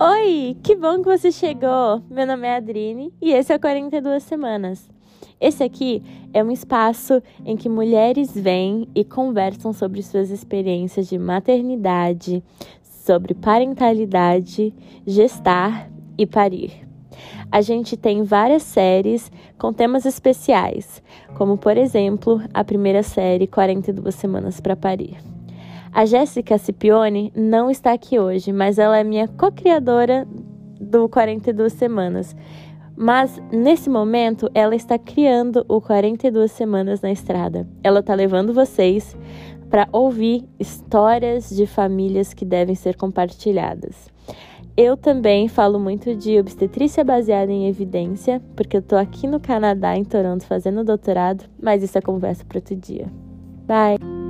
Oi, que bom que você chegou! Meu nome é Adrine e esse é 42 Semanas. Esse aqui é um espaço em que mulheres vêm e conversam sobre suas experiências de maternidade, sobre parentalidade, gestar e parir. A gente tem várias séries com temas especiais, como por exemplo a primeira série 42 Semanas para Parir. A Jéssica Scipione não está aqui hoje, mas ela é minha co-criadora do 42 Semanas. Mas nesse momento ela está criando o 42 Semanas na Estrada. Ela está levando vocês para ouvir histórias de famílias que devem ser compartilhadas. Eu também falo muito de obstetrícia baseada em evidência, porque eu estou aqui no Canadá, em Toronto, fazendo doutorado, mas isso é conversa para outro dia. Bye!